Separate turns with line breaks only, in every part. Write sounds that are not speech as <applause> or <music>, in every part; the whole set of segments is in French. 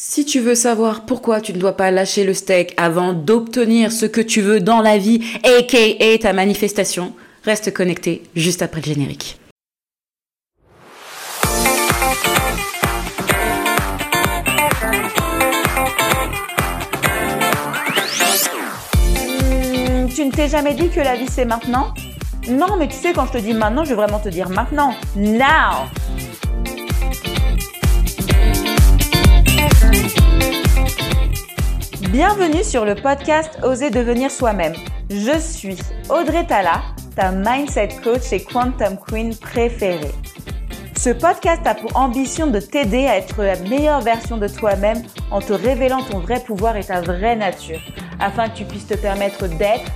Si tu veux savoir pourquoi tu ne dois pas lâcher le steak avant d'obtenir ce que tu veux dans la vie, aka ta manifestation, reste connecté juste après le générique.
Hmm, tu ne t'es jamais dit que la vie c'est maintenant? Non, mais tu sais, quand je te dis maintenant, je vais vraiment te dire maintenant. Now Bienvenue sur le podcast Oser devenir soi-même. Je suis Audrey Tala, ta mindset coach et quantum queen préférée. Ce podcast a pour ambition de t'aider à être la meilleure version de toi-même en te révélant ton vrai pouvoir et ta vraie nature, afin que tu puisses te permettre d'être,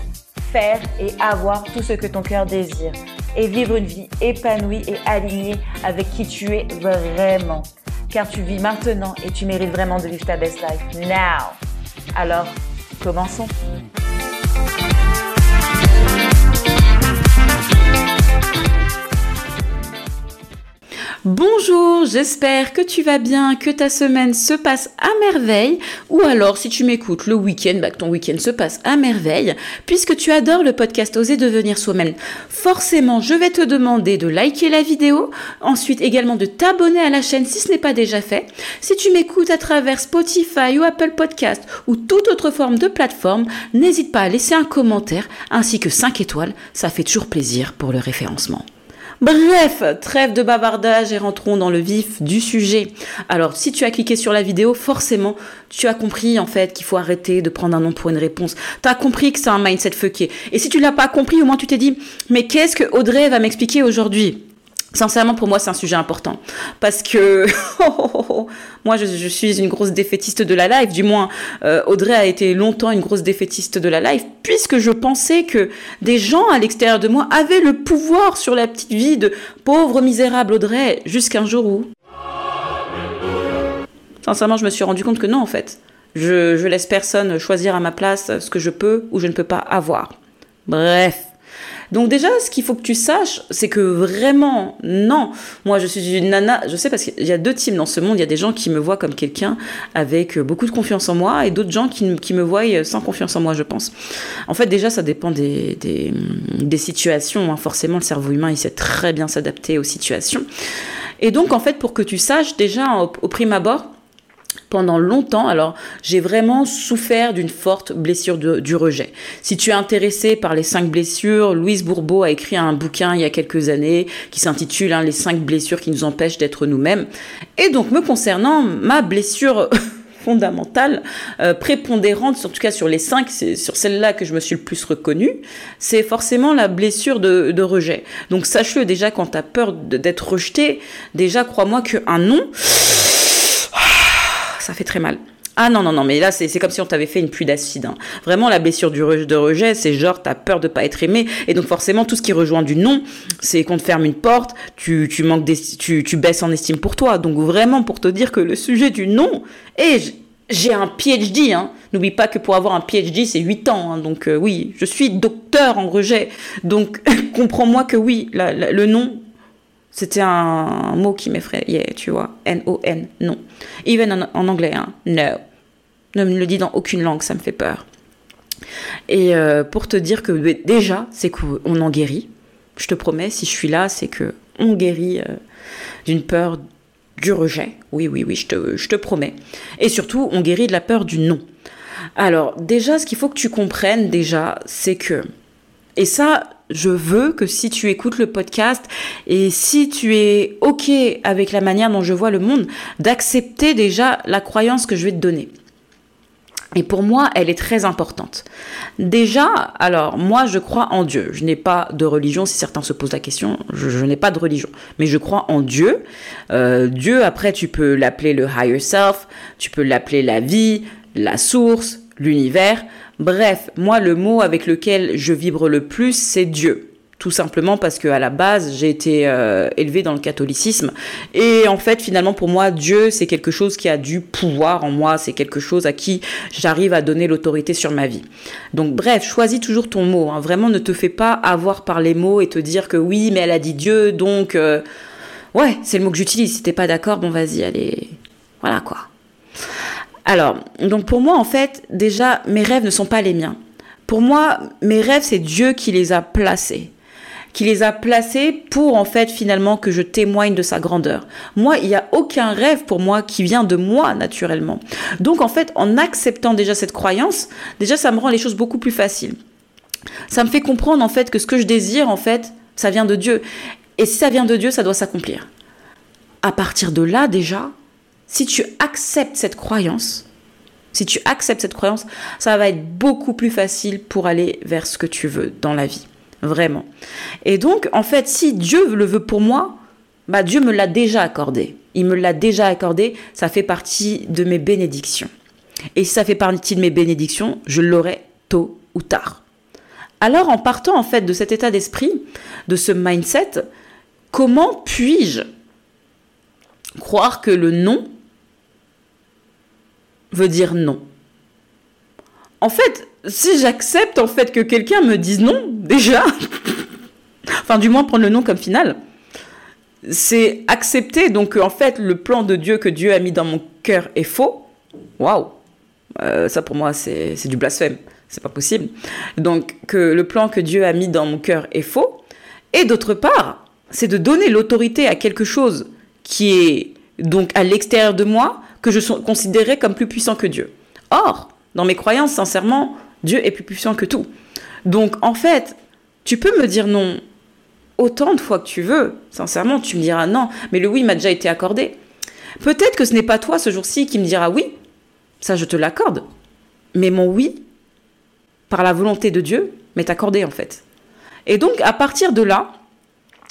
faire et avoir tout ce que ton cœur désire, et vivre une vie épanouie et alignée avec qui tu es vraiment. Car tu vis maintenant et tu mérites vraiment de vivre ta best life now. Alors, commençons.
Bonjour, j'espère que tu vas bien, que ta semaine se passe à merveille, ou alors si tu m'écoutes le week-end, bah, que ton week-end se passe à merveille, puisque tu adores le podcast Oser devenir soi-même. Forcément, je vais te demander de liker la vidéo, ensuite également de t'abonner à la chaîne si ce n'est pas déjà fait. Si tu m'écoutes à travers Spotify ou Apple Podcast ou toute autre forme de plateforme, n'hésite pas à laisser un commentaire ainsi que 5 étoiles, ça fait toujours plaisir pour le référencement. Bref, trêve de bavardage et rentrons dans le vif du sujet. Alors, si tu as cliqué sur la vidéo, forcément, tu as compris en fait qu'il faut arrêter de prendre un nom pour une réponse. Tu as compris que c'est un mindset fucké. Et si tu l'as pas compris, au moins tu t'es dit, mais qu'est-ce que Audrey va m'expliquer aujourd'hui? Sincèrement, pour moi, c'est un sujet important. Parce que <laughs> moi, je, suis une grosse défaitiste de la life. Du moins, euh, Audrey a été longtemps une grosse défaitiste de la life, puisque je pensais que des gens à l'extérieur de moi avaient le pouvoir sur la petite vie de pauvre, misérable Audrey, jusqu'à un jour où... Sincèrement, je me suis rendu compte que non, en fait. Je, je laisse personne choisir à ma place ce que je peux ou je ne peux pas avoir. Bref. Donc déjà, ce qu'il faut que tu saches, c'est que vraiment, non. Moi, je suis une nana, je sais parce qu'il y a deux teams dans ce monde. Il y a des gens qui me voient comme quelqu'un avec beaucoup de confiance en moi et d'autres gens qui, me voient sans confiance en moi, je pense. En fait, déjà, ça dépend des, des, situations. Hein. Forcément, le cerveau humain, il sait très bien s'adapter aux situations. Et donc, en fait, pour que tu saches, déjà, au prime abord, pendant longtemps. Alors, j'ai vraiment souffert d'une forte blessure du rejet. Si tu es intéressé par les cinq blessures, Louise Bourbeau a écrit un bouquin il y a quelques années qui s'intitule hein, Les cinq blessures qui nous empêchent d'être nous-mêmes. Et donc, me concernant, ma blessure <laughs> fondamentale, euh, prépondérante, en tout cas sur les cinq, c'est sur celle-là que je me suis le plus reconnue, c'est forcément la blessure de, rejet. Donc sache-le déjà quand tu as peur d'être rejeté, déjà crois-moi qu'un non, ça fait très mal. Ah non, non, non, mais là, c'est comme si on t'avait fait une pluie d'acide. Hein. Vraiment, la blessure du de rejet, c'est genre, t'as peur de pas être aimé. Et donc, forcément, tout ce qui rejoint du non, c'est qu'on te ferme une porte, tu, manques tu, tu baisses en estime pour toi. Donc, vraiment, pour te dire que le sujet du non, et j'ai un PhD, hein. N'oublie pas que pour avoir un PhD, c'est 8 ans. Hein. Donc, euh, oui, je suis docteur en rejet. Donc, <laughs> comprends-moi que oui, le non, c'était un, mot qui m'effrayait, tu vois. N-O-N, non. Even en, anglais, hein. No. Ne me le dis dans aucune langue, ça me fait peur. Et euh, pour te dire que déjà, c'est qu'on en guérit. Je te promets, si je suis là, c'est que on guérit euh, d'une peur du rejet. Oui, oui, oui, je te, je te promets. Et surtout, on guérit de la peur du non. Alors, déjà, ce qu'il faut que tu comprennes, déjà, c'est que et ça, je veux que si tu écoutes le podcast et si tu es OK avec la manière dont je vois le monde, d'accepter déjà la croyance que je vais te donner. Et pour moi, elle est très importante. Déjà, alors moi, je crois en Dieu. Je n'ai pas de religion. Si certains se posent la question, je, n'ai pas de religion, mais je crois en Dieu. Euh, Dieu, après, tu peux l'appeler le higher self, tu peux l'appeler la vie, la source, l'univers. Bref, moi, le mot avec lequel je vibre le plus, c'est Dieu. Tout simplement parce que à la base, j'ai été euh, élevée dans le catholicisme. Et en fait, finalement, pour moi, Dieu, c'est quelque chose qui a du pouvoir en moi. C'est quelque chose à qui j'arrive à donner l'autorité sur ma vie. Donc, bref, choisis toujours ton mot. Hein. Vraiment, ne te fais pas avoir par les mots et te dire que oui, mais elle a dit Dieu, donc... Euh, ouais, c'est le mot que j'utilise. Si t'es pas d'accord, bon, vas-y, allez... Voilà, quoi. Alors, donc pour moi, en fait, déjà, mes rêves ne sont pas les miens. Pour moi, mes rêves, c'est Dieu qui les a placés qui les a placés pour en fait finalement que je témoigne de sa grandeur. Moi, il n'y a aucun rêve pour moi qui vient de moi naturellement. Donc en fait, en acceptant déjà cette croyance, déjà ça me rend les choses beaucoup plus faciles. Ça me fait comprendre en fait que ce que je désire en fait, ça vient de Dieu. Et si ça vient de Dieu, ça doit s'accomplir. À partir de là déjà, si tu acceptes cette croyance, si tu acceptes cette croyance, ça va être beaucoup plus facile pour aller vers ce que tu veux dans la vie. Vraiment. Et donc, en fait, si Dieu le veut pour moi, bah Dieu me l'a déjà accordé. Il me l'a déjà accordé, ça fait partie de mes bénédictions. Et si ça fait partie de mes bénédictions, je l'aurai tôt ou tard. Alors, en partant en fait de cet état d'esprit, de ce mindset, comment puis-je croire que le non veut dire non. En fait, si j'accepte en fait que quelqu'un me dise non, déjà, <laughs> enfin du moins prendre le non comme final, c'est accepter donc en fait le plan de Dieu que Dieu a mis dans mon cœur est faux. Waouh, euh, ça pour moi c'est du blasphème, c'est pas possible. Donc que le plan que Dieu a mis dans mon cœur est faux. Et d'autre part, c'est de donner l'autorité à quelque chose qui est donc à l'extérieur de moi, que je considérais comme plus puissant que Dieu. Or, dans mes croyances, sincèrement, Dieu est plus puissant que tout. Donc, en fait, tu peux me dire non autant de fois que tu veux. Sincèrement, tu me diras non, mais le oui m'a déjà été accordé. Peut-être que ce n'est pas toi ce jour-ci qui me dira oui, ça je te l'accorde. Mais mon oui, par la volonté de Dieu, m'est accordé en fait. Et donc, à partir de là,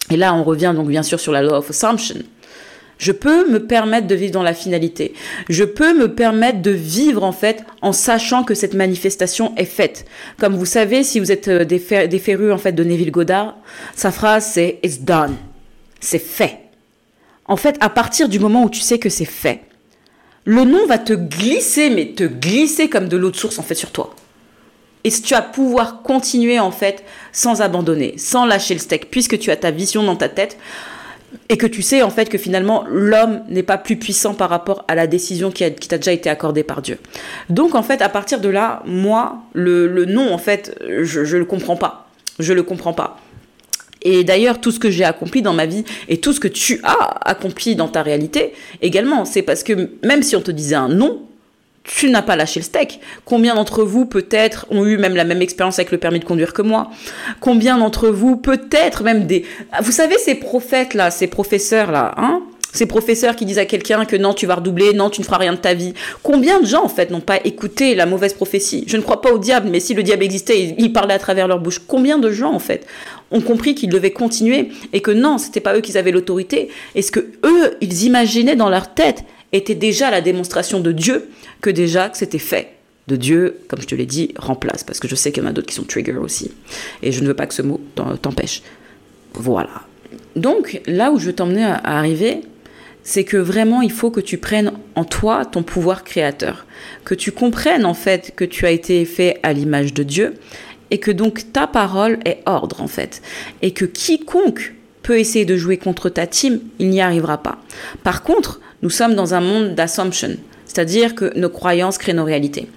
et là on revient donc bien sûr sur la law of assumption, je peux me permettre de vivre dans la finalité. Je peux me permettre de vivre en fait en sachant que cette manifestation est faite. Comme vous savez, si vous êtes euh, des, férus en fait de Neville Goddard, sa phrase c'est It's done. C'est fait. En fait, à partir du moment où tu sais que c'est fait, le nom va te glisser, mais te glisser comme de l'eau de source en fait sur toi. Et tu vas pouvoir continuer en fait sans abandonner, sans lâcher le steak, puisque tu as ta vision dans ta tête et que tu sais en fait que finalement l'homme n'est pas plus puissant par rapport à la décision qui, t'a déjà été accordée par Dieu. Donc en fait à partir de là, moi le, le non en fait je, je le comprends pas, je le comprends pas. Et d'ailleurs, tout ce que j'ai accompli dans ma vie et tout ce que tu as accompli dans ta réalité également, c'est parce que même si on te disait un non, tu n'as pas lâché le steak. Combien d'entre vous peut-être ont eu même la même expérience avec le permis de conduire que moi? Combien d'entre vous peut-être même des... Vous savez ces prophètes là, ces professeurs là, hein? Ces professeurs qui disent à quelqu'un que non, tu vas redoubler, non, tu ne feras rien de ta vie. Combien de gens, en fait, n'ont pas écouté la mauvaise prophétie? Je ne crois pas au diable, mais si le diable existait, il parlait à travers leur bouche. Combien de gens, en fait, ont compris qu'ils devaient continuer et que non, c'était pas eux qui avaient l'autorité et ce que eux, ils imaginaient dans leur tête était déjà la démonstration de Dieu que déjà que c'était fait. De Dieu, comme je te l'ai dit, remplace, parce que je sais qu'il y en a d'autres qui sont trigger aussi. Et je ne veux pas que ce mot t'empêche. Voilà. Donc, là où je veux t'emmener à arriver, c'est que vraiment, il faut que tu prennes en toi ton pouvoir créateur. Que tu comprennes en fait que tu as été fait à l'image de Dieu et que donc ta parole est ordre en fait. Et que quiconque peut essayer de jouer contre ta team, il n'y arrivera pas. Par contre, nous sommes dans un monde d'assumption, c'est-à-dire que nos croyances créent nos réalités.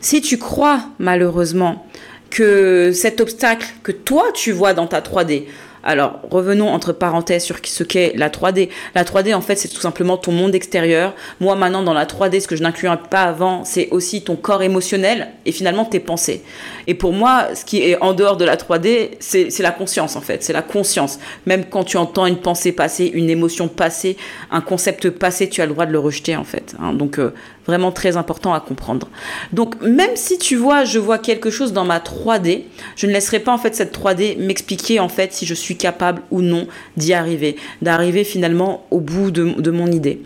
Si tu crois malheureusement que cet obstacle que toi tu vois dans ta 3D, alors, revenons entre parenthèses sur ce qu'est la 3D. La 3D, en fait, c'est tout simplement ton monde extérieur. Moi, maintenant, dans la 3D, ce que je n'incluais pas avant, c'est aussi ton corps émotionnel et finalement tes pensées. Et pour moi, ce qui est en dehors de la 3D, c'est la conscience, en fait. C'est la conscience. Même quand tu entends une pensée passée, une émotion passée, un concept passé, tu as le droit de le rejeter, en fait. Hein. Donc, euh, vraiment très important à comprendre. Donc même si tu vois, je vois quelque chose dans ma 3D, je ne laisserai pas en fait cette 3D m'expliquer en fait si je suis capable ou non d'y arriver, d'arriver finalement au bout de, mon idée.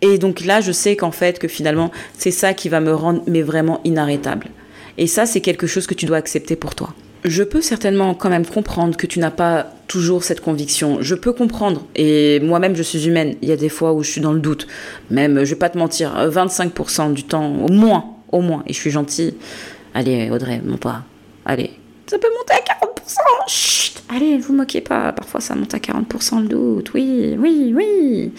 Et donc là, je sais qu'en fait, que finalement, c'est ça qui va me rendre mais vraiment inarrêtable. Et ça, c'est quelque chose que tu dois accepter pour toi je peux certainement quand même comprendre que tu n'as pas toujours cette conviction. Je peux comprendre. Et moi-même, je suis humaine. Il y a des fois où je suis dans le doute. Même, je vais pas te mentir, 25% du temps, au moins, au moins. Et je suis gentille. Allez, Audrey, mon pas. Allez. Ça peut monter à 40%. Chut. Allez, vous moquez pas. Parfois, ça monte à 40% le doute. Oui, oui, oui.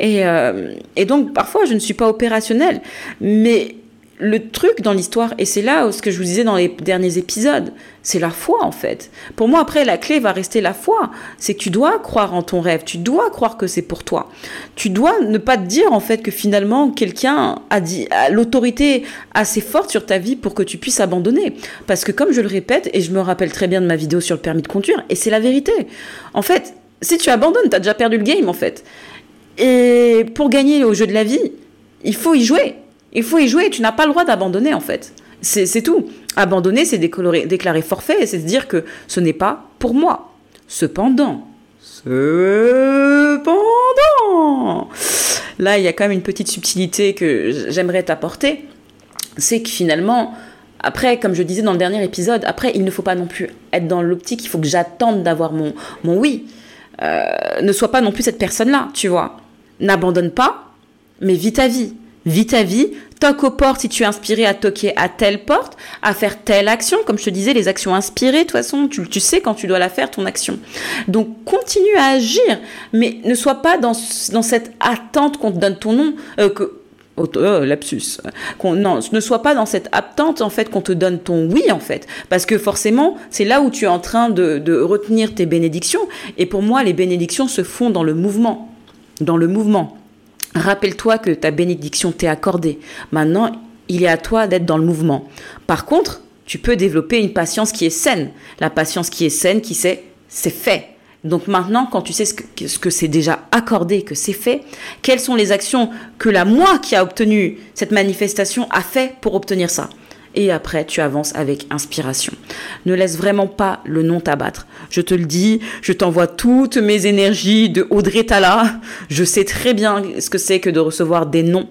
Et, euh, et donc, parfois, je ne suis pas opérationnelle. Mais le truc dans l'histoire, et c'est là ce que je vous disais dans les derniers épisodes, c'est la foi en fait. Pour moi, après, la clé va rester la foi. C'est que tu dois croire en ton rêve, tu dois croire que c'est pour toi. Tu dois ne pas te dire en fait que finalement quelqu'un a l'autorité assez forte sur ta vie pour que tu puisses abandonner. Parce que comme je le répète, et je me rappelle très bien de ma vidéo sur le permis de conduire, et c'est la vérité. En fait, si tu abandonnes, tu as déjà perdu le game en fait. Et pour gagner au jeu de la vie, il faut y jouer. Il faut y jouer, tu n'as pas le droit d'abandonner en fait. C'est tout. Abandonner, c'est déclarer forfait, c'est dire que ce n'est pas pour moi. Cependant, cependant, là, il y a quand même une petite subtilité que j'aimerais t'apporter. C'est que finalement, après, comme je disais dans le dernier épisode, après, il ne faut pas non plus être dans l'optique, il faut que j'attende d'avoir mon, mon oui. Euh, ne sois pas non plus cette personne-là, tu vois. N'abandonne pas, mais vis ta vie vis ta vie, toque aux portes si tu es inspiré à toquer à telle porte, à faire telle action. Comme je te disais, les actions inspirées, de toute façon, tu, sais quand tu dois la faire, ton action. Donc, continue à agir, mais ne sois pas dans, dans cette attente qu'on te donne ton nom, euh, que, oh, oh, lapsus. non, ne sois pas dans cette attente en fait qu'on te donne ton oui en fait, parce que forcément c'est là où tu es en train de, de retenir tes bénédictions. Et pour moi, les bénédictions se font dans le mouvement, dans le mouvement. Rappelle-toi que ta bénédiction t'est accordée. Maintenant, il est à toi d'être dans le mouvement. Par contre, tu peux développer une patience qui est saine. La patience qui est saine, qui sait, c'est fait. Donc maintenant, quand tu sais ce que, ce que c'est déjà accordé, que c'est fait, quelles sont les actions que la moi qui a obtenu cette manifestation a fait pour obtenir ça? Et après tu avances avec inspiration. Ne laisse vraiment pas le nom t'abattre. Je te le dis, je t'envoie toutes mes énergies de Audrey Tala. Je sais très bien ce que c'est que de recevoir des noms.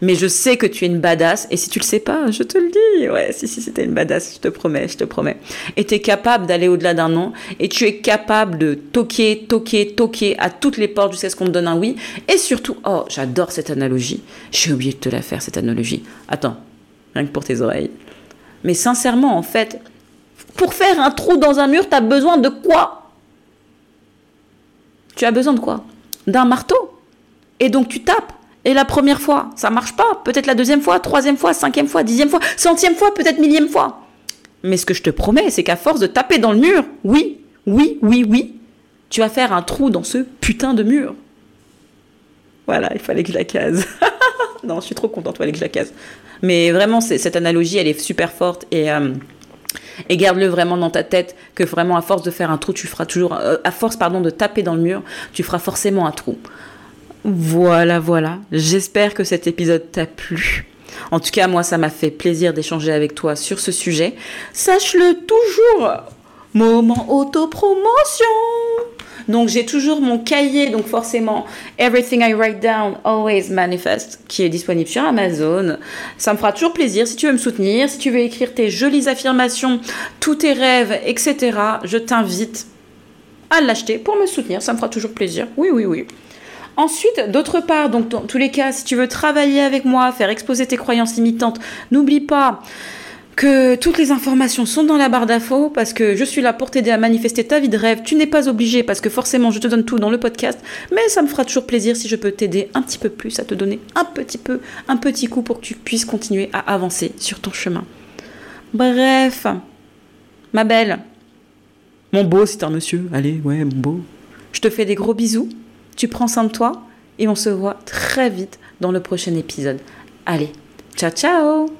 Mais je sais que tu es une badass, et si tu le sais pas, je te le dis. Ouais, si, si, c'était une badass, je te promets, je te promets. Et tu es capable d'aller au-delà d'un nom, et tu es capable de toquer, toquer, toquer à toutes les portes jusqu'à ce qu'on te donne un oui. Et surtout, oh, j'adore cette analogie. J'ai oublié de te la faire, cette analogie. Attends, que pour tes oreilles. Mais sincèrement, en fait, pour faire un trou dans un mur, tu as besoin de quoi? Tu as besoin de quoi? D'un marteau. Et donc tu tapes. Et la première fois, ça marche pas. Peut-être la deuxième fois, troisième fois, cinquième fois, dixième fois, centième fois, peut-être millième fois. Mais ce que je te promets, c'est qu'à force de taper dans le mur, oui, oui, oui, oui, tu vas faire un trou dans ce putain de mur. Voilà, il fallait que je la case. <laughs> non, je suis trop contente, je la case. Mais vraiment, cette analogie, elle est super forte et, euh, et garde-le vraiment dans ta tête que vraiment, à force de faire un trou, tu feras toujours, euh, à force, pardon, de taper dans le mur, tu feras forcément un trou. Voilà, voilà. J'espère que cet épisode t'a plu. En tout cas, moi, ça m'a fait plaisir d'échanger avec toi sur ce sujet. Sache-le toujours. Moment autopromotion. Donc j'ai toujours mon cahier, donc forcément Everything I Write Down Always Manifest, qui est disponible sur Amazon. Ça me fera toujours plaisir si tu veux me soutenir, si tu veux écrire tes jolies affirmations, tous tes rêves, etc. Je t'invite à l'acheter pour me soutenir, ça me fera toujours plaisir. Oui, oui, oui. Ensuite, d'autre part, donc dans tous les cas, si tu veux travailler avec moi, faire exposer tes croyances limitantes, n'oublie pas que toutes les informations sont dans la barre d'infos parce que je suis là pour t'aider à manifester ta vie de rêve. Tu n'es pas obligé parce que forcément je te donne tout dans le podcast, mais ça me fera toujours plaisir si je peux t'aider un petit peu plus à te donner un petit peu, un petit coup pour que tu puisses continuer à avancer sur ton chemin. Bref, ma belle, mon beau, c'est un monsieur, allez, ouais, mon beau. Je te fais des gros bisous, tu prends soin de toi et on se voit très vite dans le prochain épisode. Allez, ciao ciao